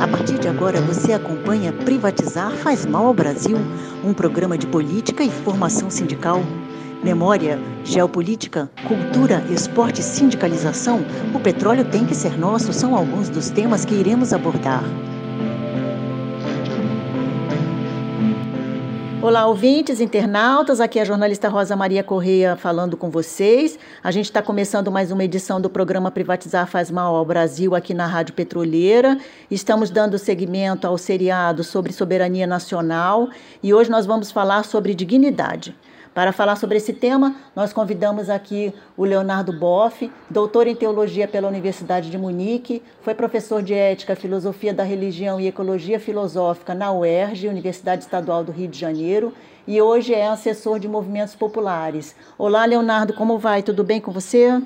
A partir de agora você acompanha Privatizar faz mal ao Brasil, um programa de política e formação sindical. Memória, geopolítica, cultura, esporte e sindicalização, o petróleo tem que ser nosso são alguns dos temas que iremos abordar. Olá, ouvintes, internautas. Aqui é a jornalista Rosa Maria Correia falando com vocês. A gente está começando mais uma edição do programa Privatizar Faz Mal ao Brasil aqui na Rádio Petroleira. Estamos dando seguimento ao seriado sobre soberania nacional e hoje nós vamos falar sobre dignidade. Para falar sobre esse tema, nós convidamos aqui o Leonardo Boff, doutor em teologia pela Universidade de Munique, foi professor de ética, filosofia da religião e ecologia filosófica na UERJ, Universidade Estadual do Rio de Janeiro, e hoje é assessor de movimentos populares. Olá, Leonardo, como vai? Tudo bem com você?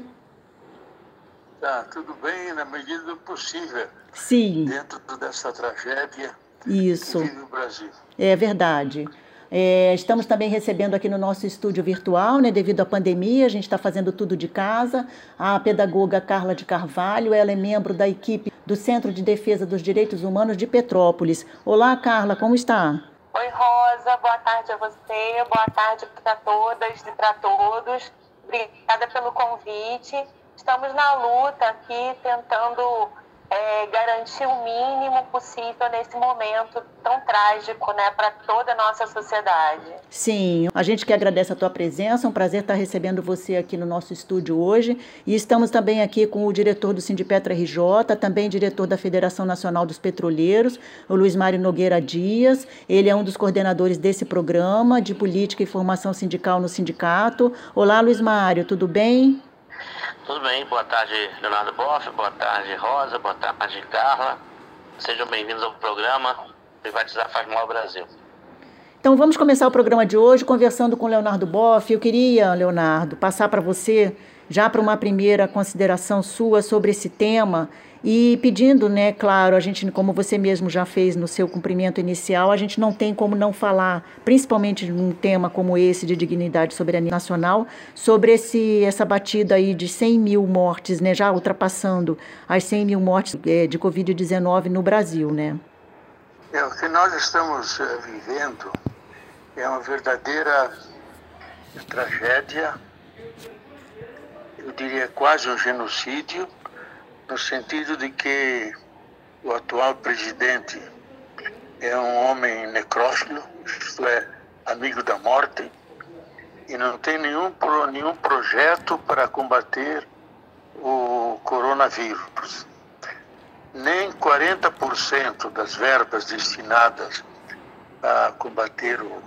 Tá, tudo bem na medida do possível. Sim. Dentro dessa tragédia Isso. que vive o Brasil. É verdade. É, estamos também recebendo aqui no nosso estúdio virtual, né, devido à pandemia, a gente está fazendo tudo de casa. A pedagoga Carla de Carvalho, ela é membro da equipe do Centro de Defesa dos Direitos Humanos de Petrópolis. Olá, Carla, como está? Oi, Rosa, boa tarde a você, boa tarde para todas e para todos. Obrigada pelo convite. Estamos na luta aqui tentando é, garantir o mínimo possível nesse momento tão trágico né, para toda a nossa sociedade. Sim, a gente que agradece a tua presença, é um prazer estar recebendo você aqui no nosso estúdio hoje. E estamos também aqui com o diretor do Sindipetra RJ, também diretor da Federação Nacional dos Petroleiros, o Luiz Mário Nogueira Dias. Ele é um dos coordenadores desse programa de política e formação sindical no sindicato. Olá, Luiz Mário, tudo bem? Tudo bem, boa tarde, Leonardo Boff, boa tarde, Rosa, boa tarde, Carla. Sejam bem-vindos ao programa Privatizar Faz Mal ao Brasil. Então vamos começar o programa de hoje conversando com Leonardo Boff. Eu queria, Leonardo, passar para você já para uma primeira consideração sua sobre esse tema e pedindo, né, claro, a gente, como você mesmo já fez no seu cumprimento inicial, a gente não tem como não falar, principalmente num tema como esse de dignidade e soberania nacional, sobre esse, essa batida aí de 100 mil mortes, né, já ultrapassando as 100 mil mortes é, de Covid-19 no Brasil, né? É, o que nós estamos uh, vivendo é uma verdadeira tragédia, eu diria quase um genocídio, no sentido de que o atual presidente é um homem necrófilo, isto é, amigo da morte, e não tem nenhum, nenhum projeto para combater o coronavírus. Nem 40% das verbas destinadas a combater o,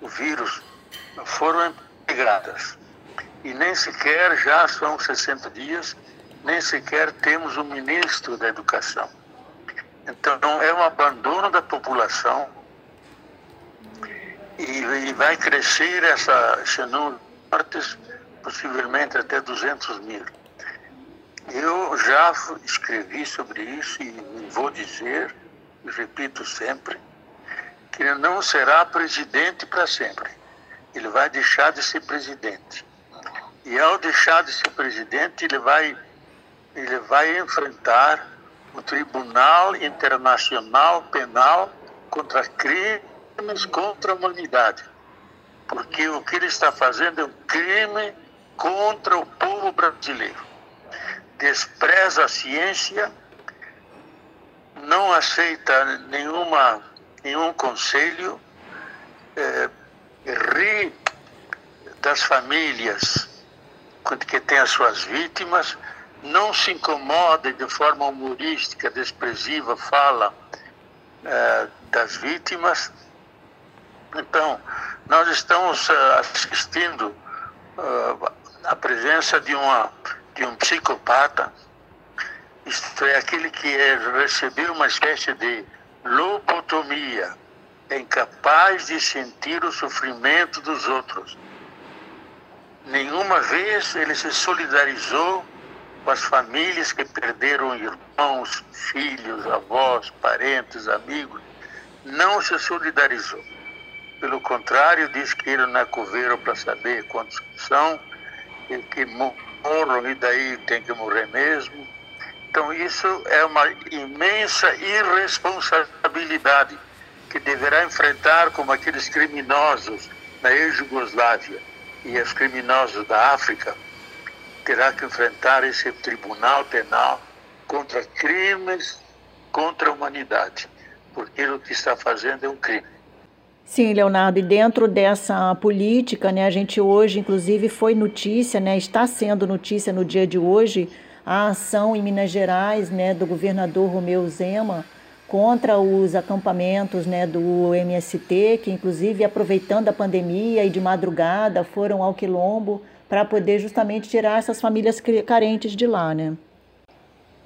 o vírus foram integradas. E nem sequer já são 60 dias nem sequer temos um ministro da educação. Então, é um abandono da população e, e vai crescer essa, esse número possivelmente até 200 mil. Eu já escrevi sobre isso e vou dizer, e repito sempre, que ele não será presidente para sempre. Ele vai deixar de ser presidente. E ao deixar de ser presidente, ele vai ele vai enfrentar o Tribunal Internacional Penal contra crimes contra a humanidade. Porque o que ele está fazendo é um crime contra o povo brasileiro. Despreza a ciência, não aceita nenhuma, nenhum conselho, é, ri das famílias que têm as suas vítimas, não se incomoda de forma humorística, desprezível, fala é, das vítimas. Então, nós estamos uh, assistindo uh, a presença de, uma, de um psicopata, isto é, aquele que é, recebeu uma espécie de lobotomia, é incapaz de sentir o sofrimento dos outros. Nenhuma vez ele se solidarizou com as famílias que perderam irmãos, filhos, avós, parentes, amigos, não se solidarizou. Pelo contrário, diz que ele não é coveiro para saber quantos são, e que morram e daí tem que morrer mesmo. Então, isso é uma imensa irresponsabilidade que deverá enfrentar como aqueles criminosos na ex-Jugoslávia e os criminosos da África, terá que enfrentar esse tribunal penal contra crimes contra a humanidade, porque o que está fazendo é um crime. Sim, Leonardo, e dentro dessa política, né, a gente hoje, inclusive, foi notícia, né, está sendo notícia no dia de hoje, a ação em Minas Gerais, né, do governador Romeu Zema contra os acampamentos, né, do MST, que inclusive aproveitando a pandemia e de madrugada foram ao quilombo para poder justamente tirar essas famílias carentes de lá, né?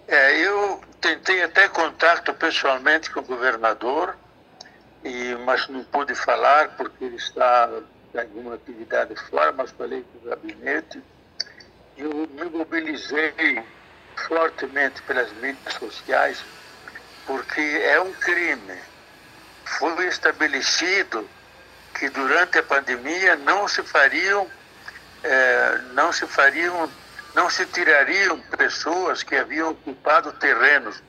É, eu tentei até contato pessoalmente com o governador, e, mas não pude falar porque ele está em alguma atividade fora, mas falei com o gabinete. Eu me mobilizei fortemente pelas mídias sociais, porque é um crime. Foi estabelecido que durante a pandemia não se fariam, é, não se fariam, não se tirariam pessoas que haviam ocupado terrenos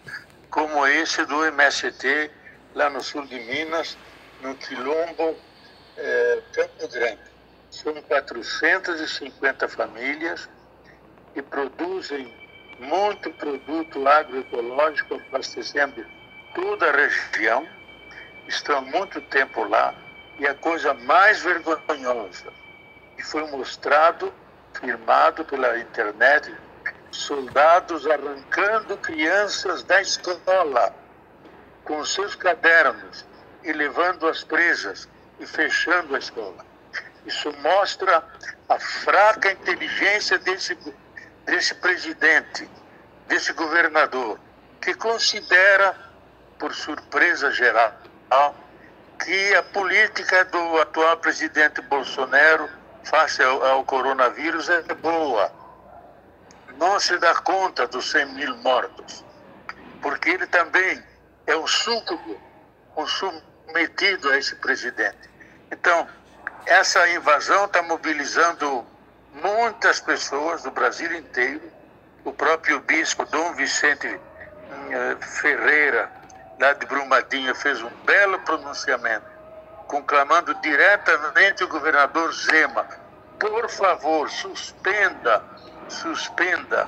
como esse do MST lá no sul de Minas, no Quilombo é, Campo Grande. São 450 famílias que produzem muito produto agroecológico, abastecendo toda a região. Estão há muito tempo lá e a coisa mais vergonhosa que foi mostrado, firmado pela internet, soldados arrancando crianças da escola com seus cadernos e levando-as presas e fechando a escola. Isso mostra a fraca inteligência desse, desse presidente, desse governador, que considera, por surpresa geral, que a política do atual presidente Bolsonaro face ao, ao coronavírus é boa. Não se dá conta dos 100 mil mortos, porque ele também é um súcubo, um submetido a esse presidente. Então, essa invasão está mobilizando muitas pessoas do Brasil inteiro. O próprio bispo Dom Vicente eh, Ferreira, lá de Brumadinho, fez um belo pronunciamento, conclamando diretamente o governador Zema: por favor, suspenda, suspenda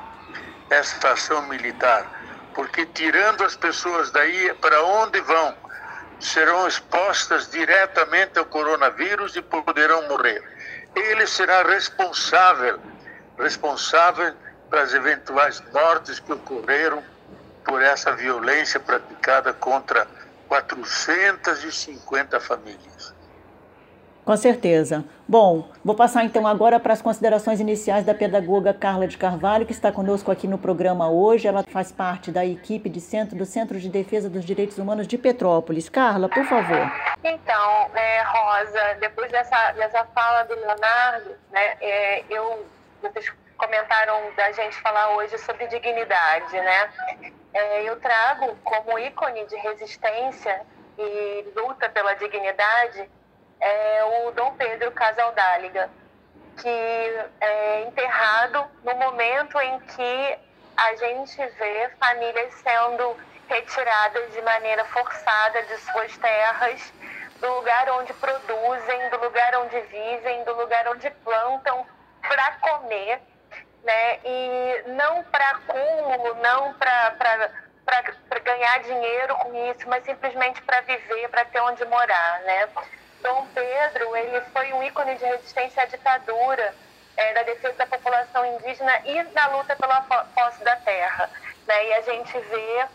essa ação militar porque tirando as pessoas daí, para onde vão? Serão expostas diretamente ao coronavírus e poderão morrer. Ele será responsável, responsável pelas eventuais mortes que ocorreram por essa violência praticada contra 450 famílias. Com certeza. Bom, vou passar então agora para as considerações iniciais da pedagoga Carla de Carvalho, que está conosco aqui no programa hoje. Ela faz parte da equipe de centro do Centro de Defesa dos Direitos Humanos de Petrópolis. Carla, por favor. Então, é, Rosa, depois dessa, dessa fala do Leonardo, né, é, eu, vocês comentaram da gente falar hoje sobre dignidade, né? É, eu trago como ícone de resistência e luta pela dignidade é o Dom Pedro Casaldáliga, que é enterrado no momento em que a gente vê famílias sendo retiradas de maneira forçada de suas terras, do lugar onde produzem, do lugar onde vivem, do lugar onde plantam para comer, né? E não para acúmulo, não para ganhar dinheiro com isso, mas simplesmente para viver, para ter onde morar, né? Dom Pedro ele foi um ícone de resistência à ditadura, é, da defesa da população indígena e da luta pela posse da terra. Né? E a gente vê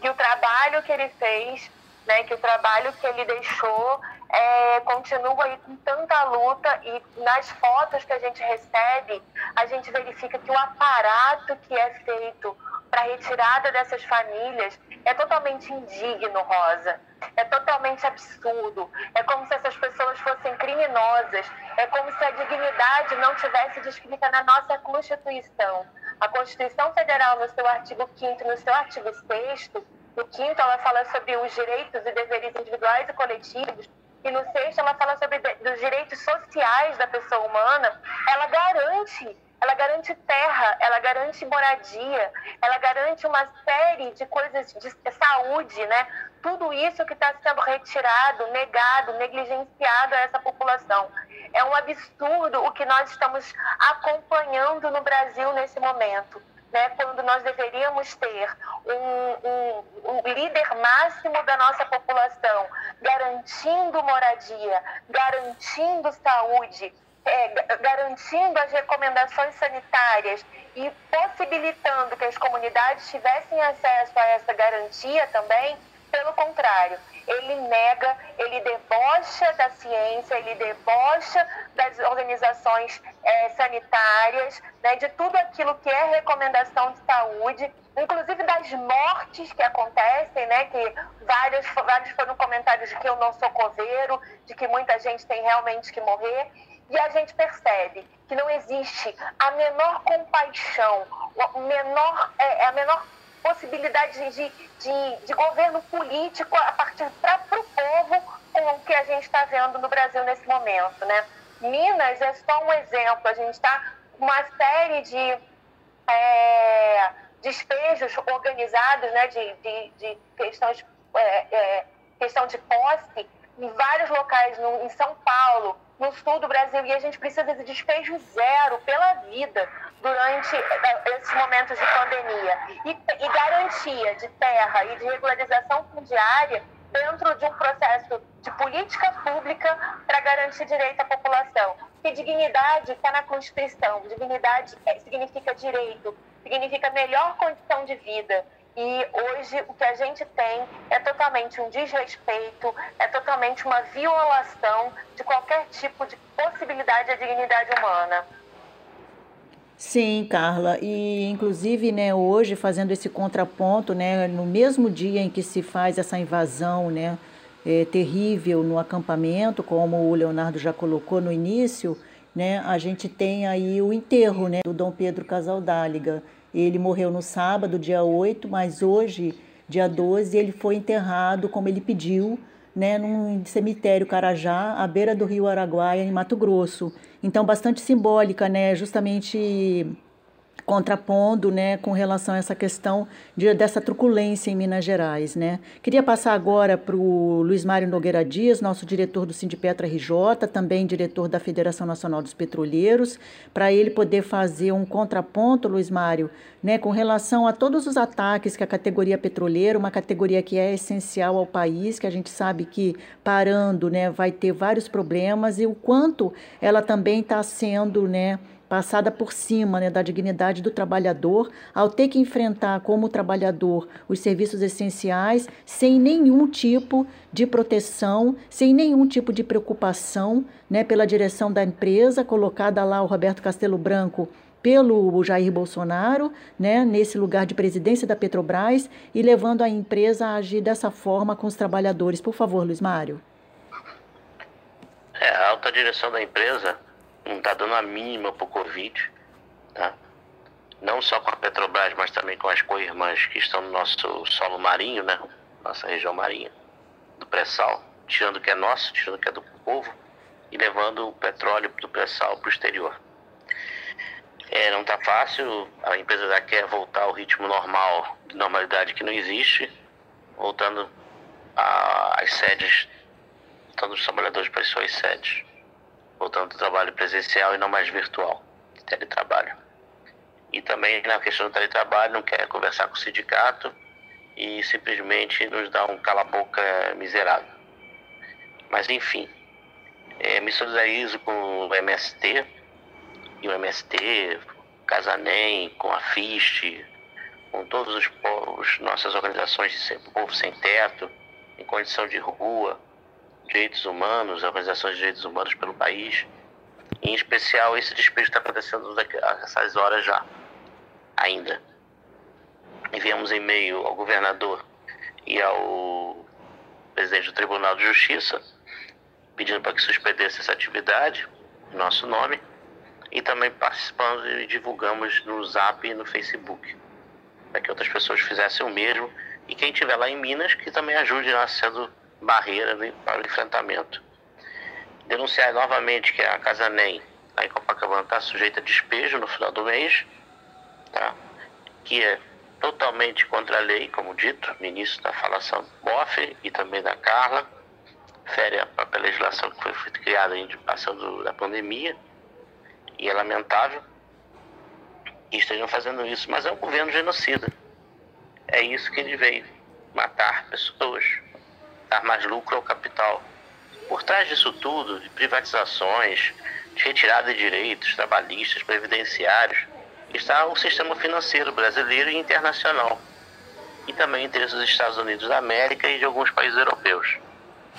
que o trabalho que ele fez, né, que o trabalho que ele deixou é, continua aí com tanta luta e nas fotos que a gente recebe, a gente verifica que o aparato que é feito para a retirada dessas famílias é totalmente indigno, Rosa. É totalmente absurdo. É como se essas pessoas fossem criminosas. É como se a dignidade não tivesse descrita na nossa Constituição. A Constituição Federal, no seu artigo 5 no seu artigo 6 no 5 ela fala sobre os direitos e deveres individuais e coletivos, e no 6 ela fala sobre os direitos sociais da pessoa humana. Ela garante ela garante terra, ela garante moradia, ela garante uma série de coisas de saúde, né? Tudo isso que está sendo retirado, negado, negligenciado a essa população. É um absurdo o que nós estamos acompanhando no Brasil nesse momento. Né, quando nós deveríamos ter um, um, um, líder máximo da nossa população garantindo moradia, garantindo saúde, é, garantindo as recomendações sanitárias e possibilitando que as comunidades tivessem acesso a essa garantia também, pelo contrário, ele nega, ele debocha da ciência, ele debocha das organizações é, sanitárias, né, de tudo aquilo que é recomendação de saúde, inclusive das mortes que acontecem, né, que vários, vários foram comentários de que eu não sou coveiro, de que muita gente tem realmente que morrer. E a gente percebe que não existe a menor compaixão, a menor, é, a menor possibilidade de, de, de governo político a partir para o povo com o que a gente está vendo no Brasil nesse momento, né? Minas é só um exemplo. A gente está com uma série de é, despejos organizados, né? De, de, de questões, é, é, questão de posse em vários locais, no, em São Paulo, no sul do Brasil, e a gente precisa de despejo zero pela vida durante eh, esses momentos de pandemia. E, e garantia de terra e de regularização fundiária dentro de um processo de política pública para garantir direito à população. Que dignidade está na Constituição. Dignidade é, significa direito, significa melhor condição de vida. E hoje o que a gente tem é totalmente um desrespeito, é totalmente uma violação de qualquer tipo de possibilidade à dignidade humana. Sim, Carla, e inclusive, né, hoje fazendo esse contraponto, né, no mesmo dia em que se faz essa invasão, né, é, terrível no acampamento, como o Leonardo já colocou no início, né, a gente tem aí o enterro, né, do Dom Pedro Casaldáliga. Ele morreu no sábado, dia 8, mas hoje, dia 12, ele foi enterrado como ele pediu, né, num cemitério Carajá, à beira do rio Araguaia, em Mato Grosso. Então, bastante simbólica, né, justamente contrapondo né, com relação a essa questão de, dessa truculência em Minas Gerais. Né. Queria passar agora para o Luiz Mário Nogueira Dias, nosso diretor do Sindipetra RJ, também diretor da Federação Nacional dos Petroleiros, para ele poder fazer um contraponto, Luiz Mário, né, com relação a todos os ataques que a categoria petroleira, uma categoria que é essencial ao país, que a gente sabe que parando né, vai ter vários problemas, e o quanto ela também está sendo. Né, passada por cima né, da dignidade do trabalhador, ao ter que enfrentar como trabalhador os serviços essenciais sem nenhum tipo de proteção, sem nenhum tipo de preocupação né, pela direção da empresa, colocada lá o Roberto Castelo Branco pelo Jair Bolsonaro, né, nesse lugar de presidência da Petrobras e levando a empresa a agir dessa forma com os trabalhadores. Por favor, Luiz Mário. É, a alta direção da empresa não está dando a mínima para o Covid, tá? não só com a Petrobras, mas também com as co-irmãs que estão no nosso solo marinho, né? nossa região marinha, do pré-sal, tirando o que é nosso, tirando o que é do povo e levando o petróleo do pré-sal para o exterior. É, não está fácil, a empresa já quer voltar ao ritmo normal, de normalidade que não existe, voltando às sedes, voltando os trabalhadores para as suas sedes voltando do trabalho presencial e não mais virtual, teletrabalho. E também na questão do teletrabalho, não quer conversar com o sindicato e simplesmente nos dá um cala-boca miserável. Mas enfim, é, me solidarizo com o MST e o MST, Casanem, com a FIST, com todas as nossas organizações de povo sem teto, em condição de rua, direitos humanos, organizações de direitos humanos pelo país. Em especial, esse despejo está acontecendo nessas horas já, ainda. Enviamos e-mail ao governador e ao presidente do Tribunal de Justiça, pedindo para que suspendesse essa atividade, em nosso nome, e também participamos e divulgamos no Zap e no Facebook, para que outras pessoas fizessem o mesmo. E quem estiver lá em Minas, que também ajude lá sendo barreira para o enfrentamento. Denunciar novamente que a Casanem, lá em Copacabana está sujeita a despejo no final do mês, tá? que é totalmente contra a lei, como dito, ministro da falação Boff e também da Carla, fere a própria legislação que foi criada em indicação da pandemia, e é lamentável que estejam fazendo isso, mas é um governo genocida. É isso que ele veio, matar pessoas, dar mais lucro ao capital. Por trás disso tudo, de privatizações, de retirada de direitos trabalhistas, previdenciários, está o sistema financeiro brasileiro e internacional, e também interesse dos Estados Unidos da América e de alguns países europeus.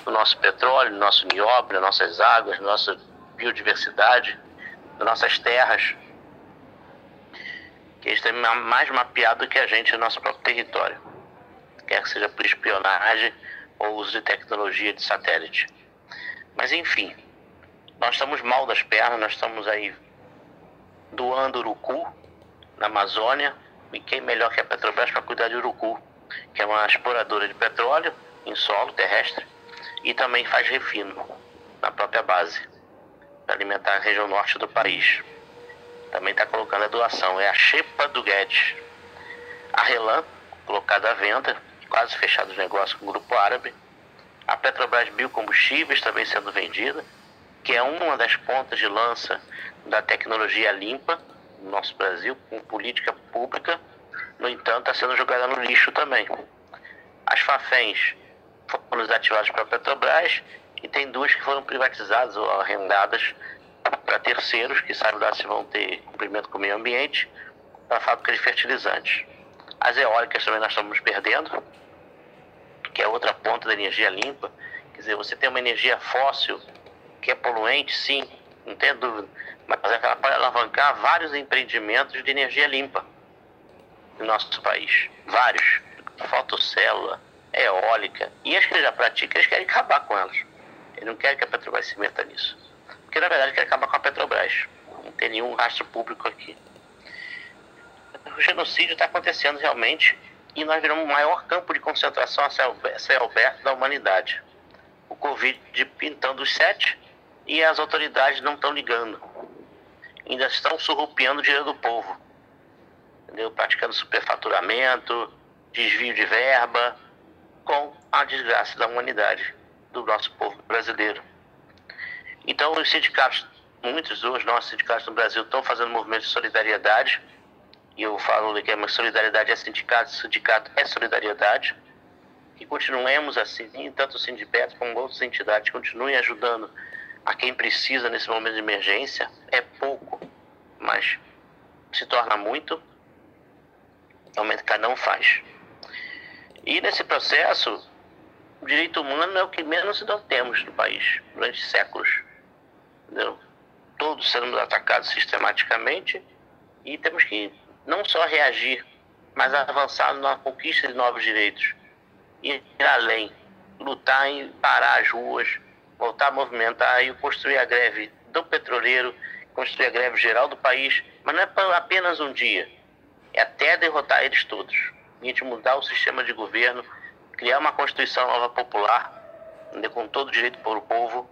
O nosso petróleo, nosso nióbio, nossas águas, nossa biodiversidade, nossas terras, que eles têm mais mapeado que a gente no nosso próprio território, quer que seja por espionagem ou uso de tecnologia de satélite. Mas enfim, nós estamos mal das pernas, nós estamos aí doando urucu na Amazônia, e quem melhor que a Petrobras para cuidar de urucu, que é uma exploradora de petróleo em solo terrestre e também faz refino na própria base para alimentar a região norte do país. Também está colocando a doação, é a Xepa do Guedes. A Relan, colocada à venda, quase fechado os negócios com o grupo árabe. A Petrobras Biocombustíveis também sendo vendida, que é uma das pontas de lança da tecnologia limpa no nosso Brasil, com política pública, no entanto, está sendo jogada no lixo também. As FAFENs foram desativadas para a Petrobras e tem duas que foram privatizadas ou arrendadas para terceiros, que sabe lá se vão ter cumprimento com o meio ambiente, para a fábrica de fertilizantes. As eólicas também nós estamos perdendo, que é outra ponta da energia limpa. Quer dizer, você tem uma energia fóssil que é poluente, sim, não tem dúvida, mas ela pode alavancar vários empreendimentos de energia limpa no nosso país. Vários. Fotocélula, eólica. E as que já praticam, eles querem acabar com elas. Eles não querem que a Petrobras se meta nisso. Porque na verdade quer acabar com a Petrobras. Não tem nenhum rastro público aqui. O genocídio está acontecendo realmente e nós viramos o maior campo de concentração a céu aberto da humanidade. O Covid pintando os sete e as autoridades não estão ligando. Ainda estão surrupiando o dinheiro do povo. Entendeu? Praticando superfaturamento, desvio de verba, com a desgraça da humanidade, do nosso povo brasileiro. Então, os sindicatos, muitos dos nossos sindicatos no Brasil estão fazendo movimentos de solidariedade. E eu falo que a solidariedade é sindicato, sindicato é solidariedade. E continuemos assim, tanto o sindicato como outras entidades continuem ajudando a quem precisa nesse momento de emergência. É pouco, mas se torna muito. Que cada um faz. E nesse processo, o direito humano é o que menos nós temos no país durante séculos entendeu? todos sendo atacados sistematicamente e temos que não só reagir, mas avançar na conquista de novos direitos, ir além, lutar em parar as ruas, voltar a movimentar e construir a greve do petroleiro, construir a greve geral do país, mas não é para apenas um dia, é até derrotar eles todos. A gente mudar o sistema de governo, criar uma Constituição nova popular, entendeu? com todo direito para o povo,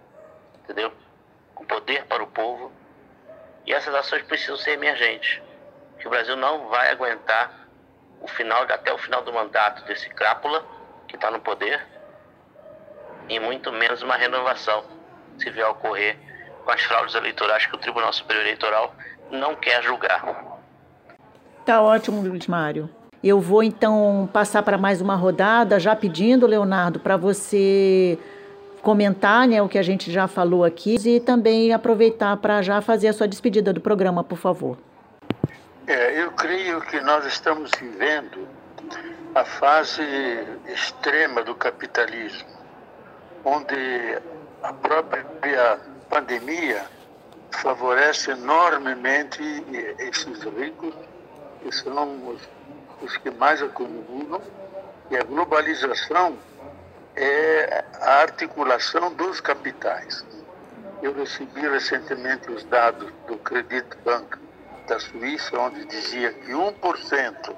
entendeu? com poder para o povo. E essas ações precisam ser emergentes, que o Brasil não vai aguentar o final até o final do mandato desse crápula que está no poder e muito menos uma renovação se vier a ocorrer com as fraudes eleitorais que o Tribunal Superior Eleitoral não quer julgar. Tá ótimo, Luiz Mário. Eu vou então passar para mais uma rodada, já pedindo, Leonardo, para você comentar né, o que a gente já falou aqui e também aproveitar para já fazer a sua despedida do programa, por favor. É, eu creio que nós estamos vivendo a fase extrema do capitalismo, onde a própria pandemia favorece enormemente esses ricos, que são os, os que mais acumulam, e a globalização é a articulação dos capitais. Eu recebi recentemente os dados do Credit Bank da Suíça, onde dizia que 1%,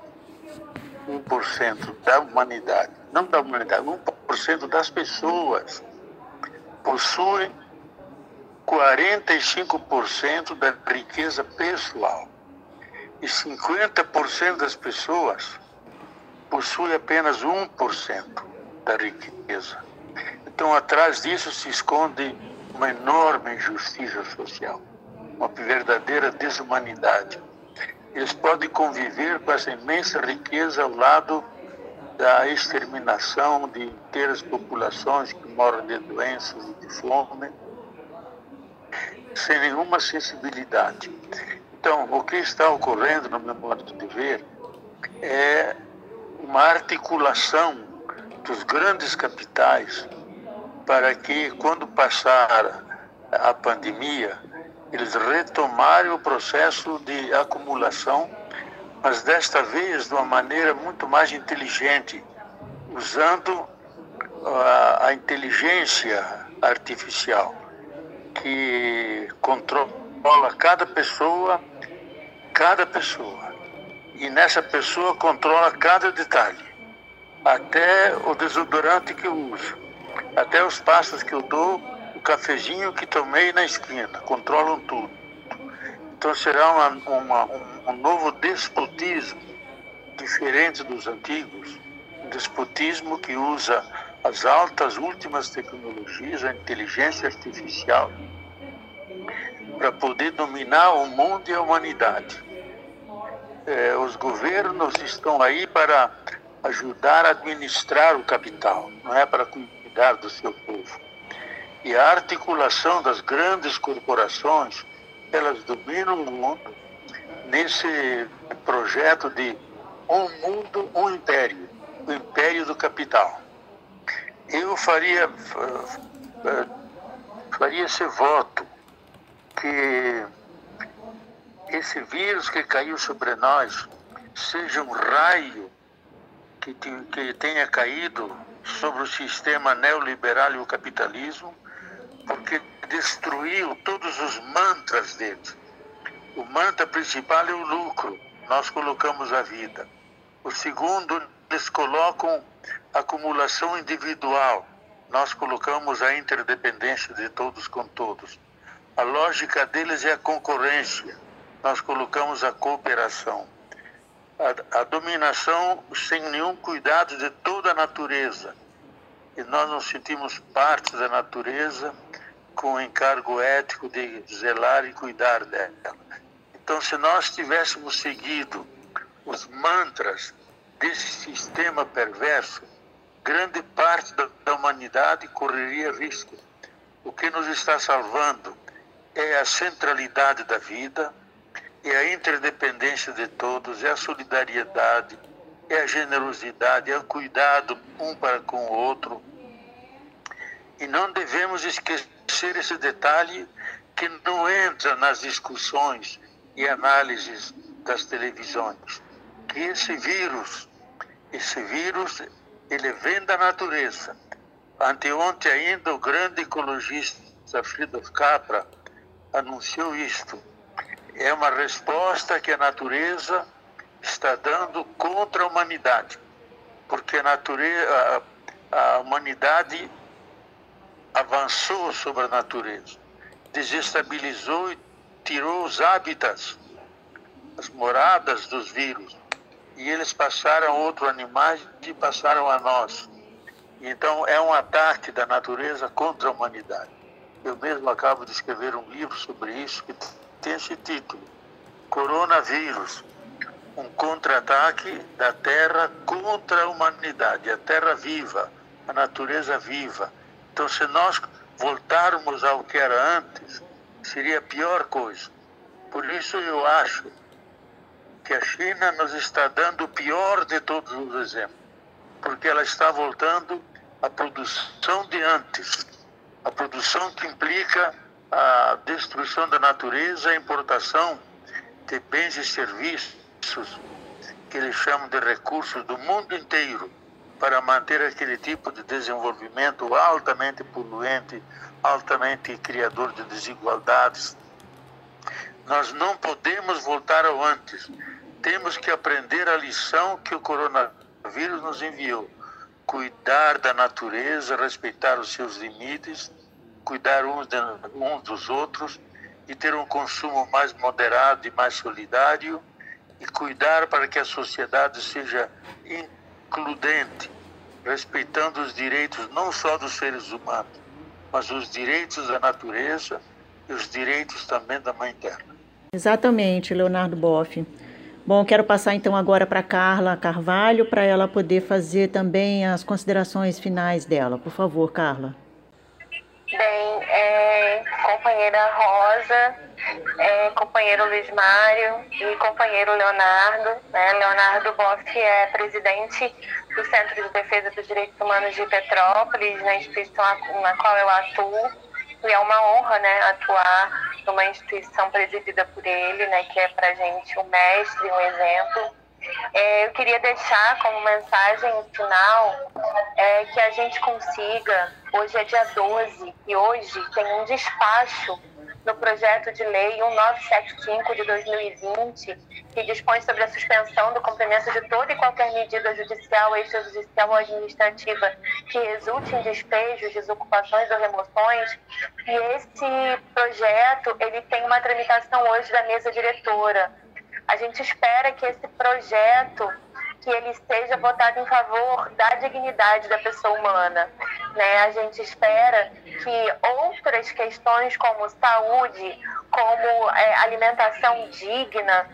1% da humanidade, não da humanidade, 1% das pessoas possuem 45% da riqueza pessoal. E 50% das pessoas possuem apenas 1% da riqueza. Então, atrás disso se esconde uma enorme injustiça social, uma verdadeira desumanidade. Eles podem conviver com essa imensa riqueza ao lado da exterminação de inteiras populações que morrem de doenças e de fome, sem nenhuma sensibilidade. Então, o que está ocorrendo, no meu modo de ver, é uma articulação dos grandes capitais para que, quando passar a pandemia, eles retomarem o processo de acumulação mas desta vez de uma maneira muito mais inteligente, usando a, a inteligência artificial que controla cada pessoa, cada pessoa. E nessa pessoa controla cada detalhe, até o desodorante que eu uso, até os passos que eu dou, o cafezinho que tomei na esquina, controlam tudo. Então será uma, uma, um novo despotismo, diferente dos antigos, um despotismo que usa as altas, últimas tecnologias, a inteligência artificial, para poder dominar o mundo e a humanidade. É, os governos estão aí para ajudar a administrar o capital, não é para cuidar do seu povo. E a articulação das grandes corporações, elas dominam o mundo nesse projeto de um mundo, um império, o império do capital. Eu faria, eh, faria esse voto que esse vírus que caiu sobre nós seja um raio que, que tenha caído sobre o sistema neoliberal e o capitalismo, porque destruiu todos os mantras dele o mantra principal é o lucro, nós colocamos a vida. O segundo, eles colocam acumulação individual, nós colocamos a interdependência de todos com todos. A lógica deles é a concorrência, nós colocamos a cooperação. A, a dominação sem nenhum cuidado de toda a natureza. E nós nos sentimos parte da natureza com o encargo ético de zelar e cuidar dela. Então, se nós tivéssemos seguido os mantras desse sistema perverso, grande parte da humanidade correria risco. O que nos está salvando é a centralidade da vida, é a interdependência de todos, é a solidariedade, é a generosidade, é o cuidado um para com o outro. E não devemos esquecer esse detalhe que não entra nas discussões e análises das televisões que esse vírus, esse vírus, ele vem da natureza. Anteontem ainda o grande ecologista Friedrich Capra anunciou isto. É uma resposta que a natureza está dando contra a humanidade, porque a natureza, a, a humanidade avançou sobre a natureza, desestabilizou e tirou os hábitats, as moradas dos vírus, e eles passaram a outros animais e passaram a nós. Então é um ataque da natureza contra a humanidade. Eu mesmo acabo de escrever um livro sobre isso que tem esse título: Coronavírus, um contra-ataque da Terra contra a humanidade, a Terra viva, a natureza viva. Então, se nós voltarmos ao que era antes, seria a pior coisa. Por isso eu acho que a China nos está dando o pior de todos os exemplos, porque ela está voltando à produção de antes, a produção que implica a destruição da natureza, a importação de bens e serviços que eles chamam de recursos do mundo inteiro para manter aquele tipo de desenvolvimento altamente poluente, altamente criador de desigualdades. Nós não podemos voltar ao antes. Temos que aprender a lição que o coronavírus nos enviou. Cuidar da natureza, respeitar os seus limites cuidar uns, de, uns dos outros e ter um consumo mais moderado e mais solidário e cuidar para que a sociedade seja includente, respeitando os direitos não só dos seres humanos, mas os direitos da natureza e os direitos também da Mãe Terra. Exatamente, Leonardo Boff. Bom, quero passar então agora para Carla Carvalho para ela poder fazer também as considerações finais dela. Por favor, Carla. Bem, é, companheira Rosa, é, companheiro Luiz Mário e companheiro Leonardo. Né? Leonardo Boff é presidente do Centro de Defesa dos Direitos Humanos de Petrópolis, na instituição na qual eu atuo. E é uma honra né, atuar numa instituição presidida por ele, né, que é para gente um mestre, um exemplo. É, eu queria deixar como mensagem final é, que a gente consiga, hoje é dia 12, e hoje tem um despacho no projeto de lei 1975 de 2020, que dispõe sobre a suspensão do cumprimento de toda e qualquer medida judicial, extrajudicial ou administrativa que resulte em despejos, desocupações ou remoções. E esse projeto ele tem uma tramitação hoje da mesa diretora. A gente espera que esse projeto que ele seja votado em favor da dignidade da pessoa humana. Né? A gente espera que outras questões como saúde, como é, alimentação digna,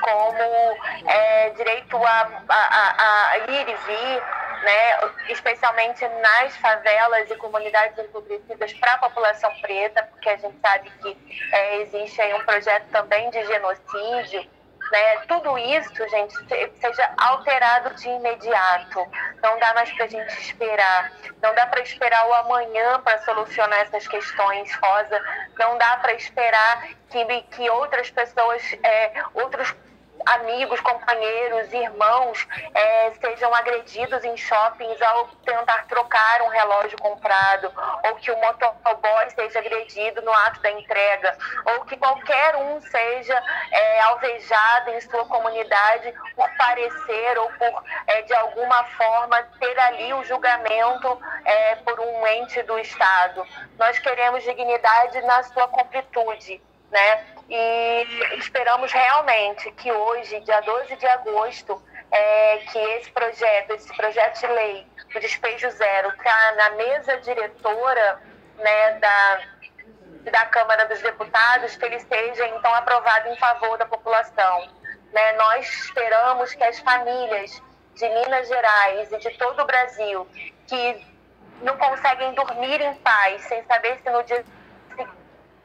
como é, direito a, a, a, ir e vir, né, especialmente nas favelas e comunidades empobrecidas para a população preta, porque a gente sabe que é, existe aí um projeto também de genocídio né, tudo isso, gente, seja alterado de imediato. Não dá mais para a gente esperar. Não dá para esperar o amanhã para solucionar essas questões, Rosa. Não dá para esperar que, que outras pessoas, é, outros amigos, companheiros, irmãos é, sejam agredidos em shoppings ao tentar trocar um relógio comprado, ou que o motoboy seja agredido no ato da entrega, ou que qualquer um seja é, alvejado em sua comunidade por parecer ou por, é, de alguma forma, ter ali o julgamento é, por um ente do Estado. Nós queremos dignidade na sua completude né? E esperamos realmente que hoje, dia 12 de agosto, é, que esse projeto, esse projeto de lei do despejo zero, está na mesa diretora né, da, da Câmara dos Deputados, que ele seja então aprovado em favor da população. Né? Nós esperamos que as famílias de Minas Gerais e de todo o Brasil que não conseguem dormir em paz, sem saber se no dia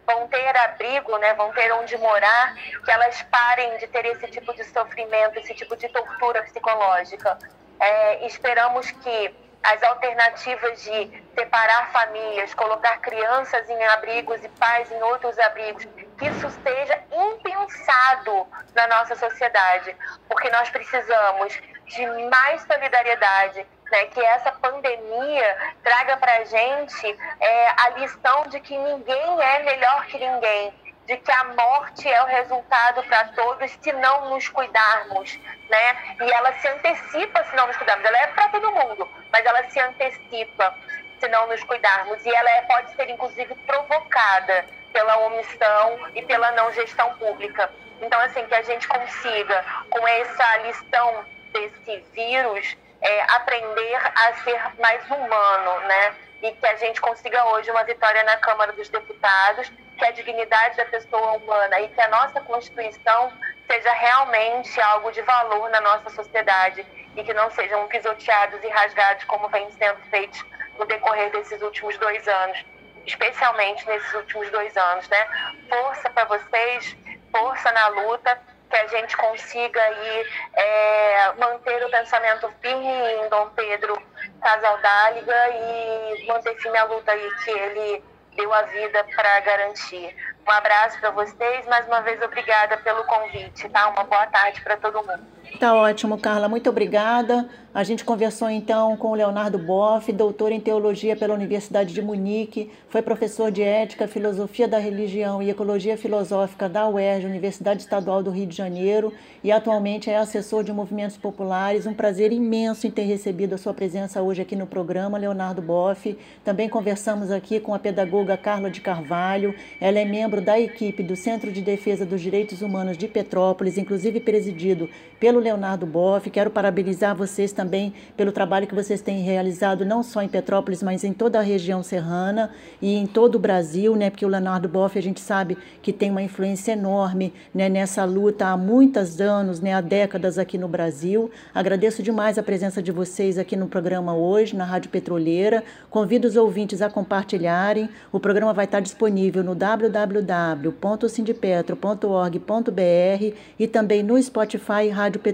vão ter abrigo, né, vão ter onde morar, que elas parem de ter esse tipo de sofrimento, esse tipo de tortura psicológica. É, esperamos que as alternativas de separar famílias, colocar crianças em abrigos e pais em outros abrigos, que isso seja impensado na nossa sociedade, porque nós precisamos de mais solidariedade, né, que essa pandemia traga para a gente é, a lição de que ninguém é melhor que ninguém, de que a morte é o resultado para todos se não nos cuidarmos, né? E ela se antecipa se não nos cuidarmos. Ela é para todo mundo, mas ela se antecipa se não nos cuidarmos. E ela é, pode ser, inclusive, provocada pela omissão e pela não gestão pública. Então, assim, que a gente consiga, com essa lição desse vírus, é, aprender a ser mais humano, né? E que a gente consiga hoje uma vitória na Câmara dos Deputados, que a dignidade da pessoa humana e que a nossa Constituição seja realmente algo de valor na nossa sociedade e que não sejam pisoteados e rasgados como vem sendo feito no decorrer desses últimos dois anos, especialmente nesses últimos dois anos, né? Força para vocês, força na luta que a gente consiga aí é, manter o pensamento firme em Dom Pedro Casaldáliga e manter firme a luta aí que ele deu a vida para garantir. Um abraço para vocês, mais uma vez obrigada pelo convite, tá? Uma boa tarde para todo mundo. Tá ótimo, Carla. Muito obrigada. A gente conversou então com o Leonardo Boff, doutor em teologia pela Universidade de Munique, foi professor de ética, filosofia da religião e ecologia filosófica da UERJ, Universidade Estadual do Rio de Janeiro, e atualmente é assessor de movimentos populares. Um prazer imenso em ter recebido a sua presença hoje aqui no programa, Leonardo Boff. Também conversamos aqui com a pedagoga Carla de Carvalho. Ela é membro da equipe do Centro de Defesa dos Direitos Humanos de Petrópolis, inclusive presidido pelo Leonardo Boff. Quero parabenizar vocês também pelo trabalho que vocês têm realizado, não só em Petrópolis, mas em toda a região serrana e em todo o Brasil, né? Porque o Leonardo Boff, a gente sabe que tem uma influência enorme né, nessa luta há muitos anos, né, há décadas aqui no Brasil. Agradeço demais a presença de vocês aqui no programa hoje, na Rádio Petroleira. Convido os ouvintes a compartilharem. O programa vai estar disponível no www.sindipetro.org.br e também no Spotify Rádio Petroleira.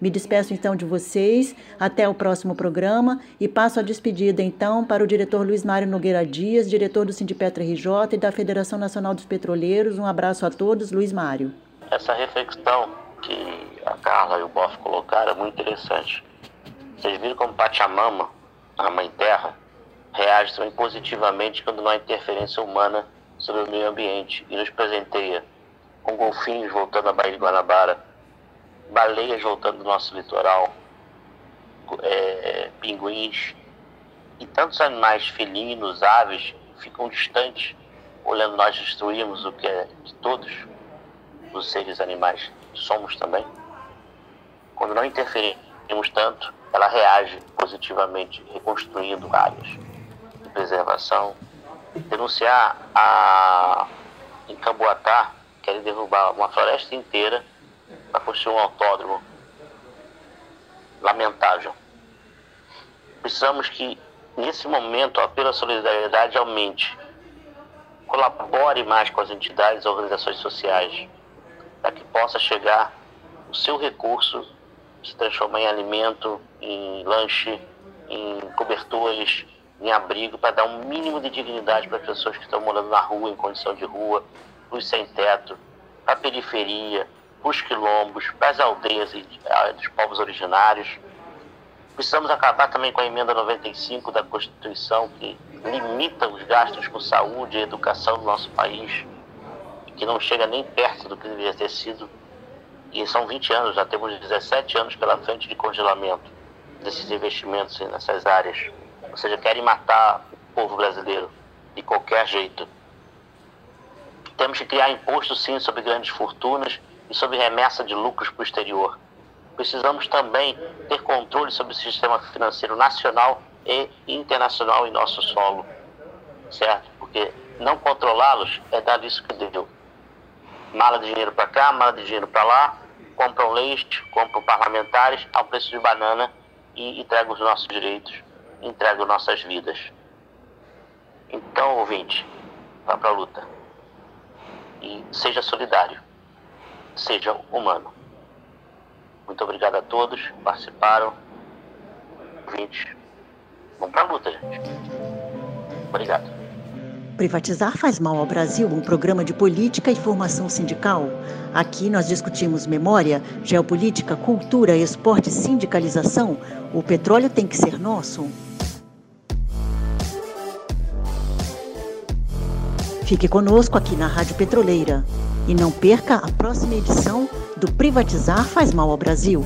Me despeço então de vocês vocês. Até o próximo programa e passo a despedida então para o diretor Luiz Mário Nogueira Dias, diretor do Sindipetra RJ e da Federação Nacional dos Petroleiros. Um abraço a todos, Luiz Mário. Essa reflexão que a Carla e o Boff colocaram é muito interessante. Vocês viram como Pachamama, a Mãe Terra, reage também positivamente quando não há interferência humana sobre o meio ambiente e nos presenteia com golfinhos voltando à Baía de Guanabara, baleias voltando do nosso litoral, é, pinguins e tantos animais felinos, aves, ficam distantes, olhando nós destruímos o que é de todos os seres animais somos também. Quando não interferimos tanto, ela reage positivamente, reconstruindo áreas de preservação. Denunciar a em Camboatá, querem derrubar uma floresta inteira para construir um autódromo lamentável. Precisamos que, nesse momento, a pela solidariedade aumente. Colabore mais com as entidades e organizações sociais, para que possa chegar o seu recurso, se transformar em alimento, em lanche, em cobertores, em abrigo, para dar um mínimo de dignidade para as pessoas que estão morando na rua, em condição de rua, os sem teto, a periferia, os quilombos, para as aldeias dos povos originários. Precisamos acabar também com a emenda 95 da Constituição, que limita os gastos com saúde e educação no nosso país, que não chega nem perto do que deveria ter sido. E são 20 anos, já temos 17 anos pela frente de congelamento desses investimentos nessas áreas. Ou seja, querem matar o povo brasileiro de qualquer jeito. Temos que criar imposto, sim, sobre grandes fortunas e sobre remessa de lucros para o exterior precisamos também ter controle sobre o sistema financeiro nacional e internacional em nosso solo, certo? Porque não controlá-los é dar isso que deu. Mala de dinheiro para cá, mala de dinheiro para lá, compram leite, compram parlamentares ao preço de banana e entregam os nossos direitos, entregam nossas vidas. Então, ouvinte, vá para a luta. E seja solidário, seja humano. Muito obrigado a todos que participaram. 20. Vamos para a luta, gente. Obrigado. Privatizar faz mal ao Brasil, um programa de política e formação sindical. Aqui nós discutimos memória, geopolítica, cultura, esporte sindicalização. O petróleo tem que ser nosso. Fique conosco aqui na Rádio Petroleira e não perca a próxima edição do Privatizar Faz Mal ao Brasil.